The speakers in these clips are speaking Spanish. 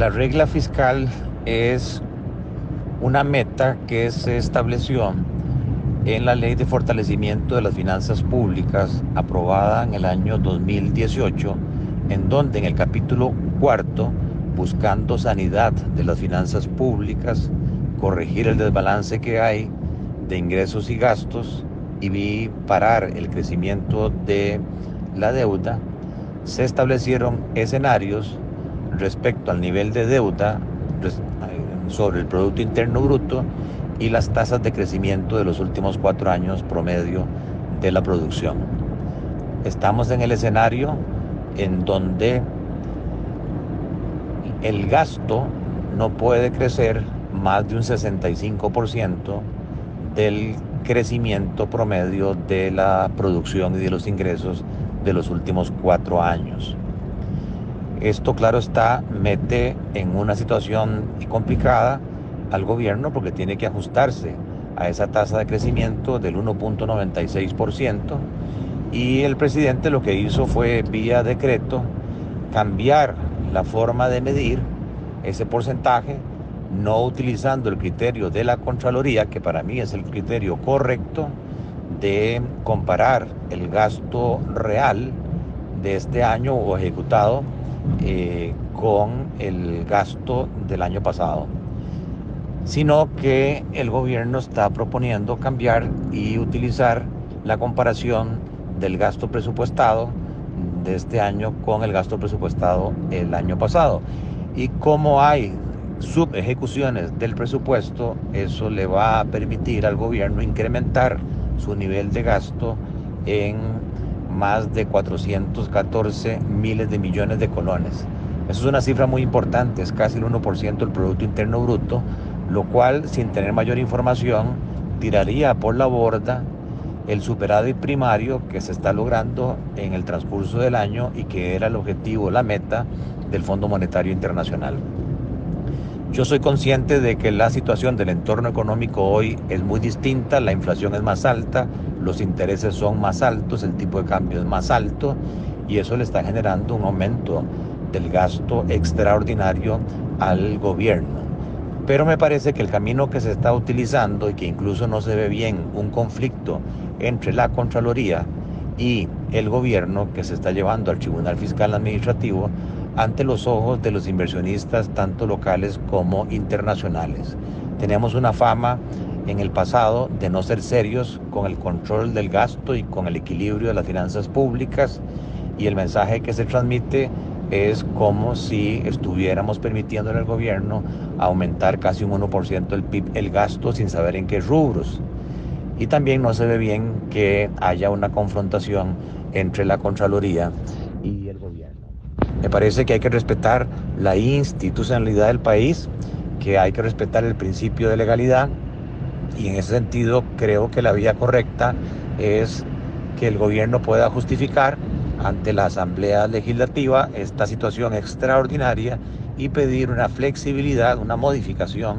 La regla fiscal es una meta que se estableció en la Ley de Fortalecimiento de las Finanzas Públicas aprobada en el año 2018, en donde en el capítulo cuarto, buscando sanidad de las finanzas públicas, corregir el desbalance que hay de ingresos y gastos y parar el crecimiento de la deuda, se establecieron escenarios respecto al nivel de deuda sobre el Producto Interno Bruto y las tasas de crecimiento de los últimos cuatro años promedio de la producción. Estamos en el escenario en donde el gasto no puede crecer más de un 65% del crecimiento promedio de la producción y de los ingresos de los últimos cuatro años. Esto, claro está, mete en una situación complicada al gobierno porque tiene que ajustarse a esa tasa de crecimiento del 1.96% y el presidente lo que hizo fue vía decreto cambiar la forma de medir ese porcentaje, no utilizando el criterio de la Contraloría, que para mí es el criterio correcto, de comparar el gasto real de este año o ejecutado eh, con el gasto del año pasado sino que el gobierno está proponiendo cambiar y utilizar la comparación del gasto presupuestado de este año con el gasto presupuestado el año pasado. Y como hay subejecuciones del presupuesto, eso le va a permitir al gobierno incrementar su nivel de gasto en más de 414 miles de millones de colones. Eso es una cifra muy importante, es casi el 1% del Producto Interno Bruto, lo cual, sin tener mayor información, tiraría por la borda el superávit primario que se está logrando en el transcurso del año y que era el objetivo, la meta del Fondo Monetario Internacional. Yo soy consciente de que la situación del entorno económico hoy es muy distinta, la inflación es más alta, los intereses son más altos, el tipo de cambio es más alto y eso le está generando un aumento del gasto extraordinario al gobierno. Pero me parece que el camino que se está utilizando y que incluso no se ve bien un conflicto entre la Contraloría y el gobierno que se está llevando al Tribunal Fiscal Administrativo ante los ojos de los inversionistas tanto locales como internacionales. Tenemos una fama en el pasado de no ser serios con el control del gasto y con el equilibrio de las finanzas públicas y el mensaje que se transmite es como si estuviéramos permitiendo en el gobierno aumentar casi un 1% el PIB, el gasto sin saber en qué rubros. Y también no se ve bien que haya una confrontación entre la Contraloría y el gobierno. Me parece que hay que respetar la institucionalidad del país, que hay que respetar el principio de legalidad y en ese sentido creo que la vía correcta es que el gobierno pueda justificar ante la Asamblea Legislativa esta situación extraordinaria y pedir una flexibilidad, una modificación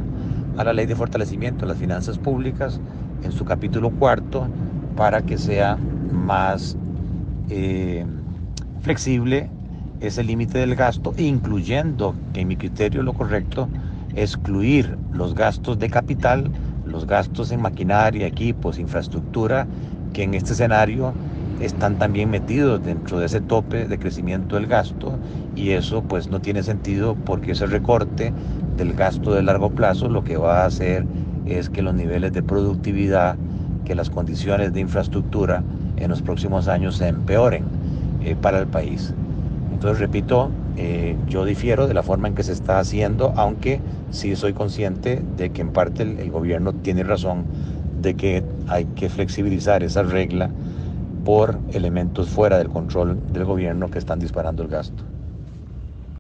a la Ley de Fortalecimiento de las Finanzas Públicas en su capítulo cuarto para que sea más eh, flexible ese límite del gasto, incluyendo, que en mi criterio lo correcto, excluir los gastos de capital, los gastos en maquinaria, equipos, infraestructura, que en este escenario están también metidos dentro de ese tope de crecimiento del gasto y eso pues no tiene sentido porque ese recorte del gasto de largo plazo lo que va a hacer es que los niveles de productividad, que las condiciones de infraestructura en los próximos años se empeoren eh, para el país. Entonces, repito, eh, yo difiero de la forma en que se está haciendo, aunque sí soy consciente de que en parte el gobierno tiene razón de que hay que flexibilizar esa regla por elementos fuera del control del gobierno que están disparando el gasto.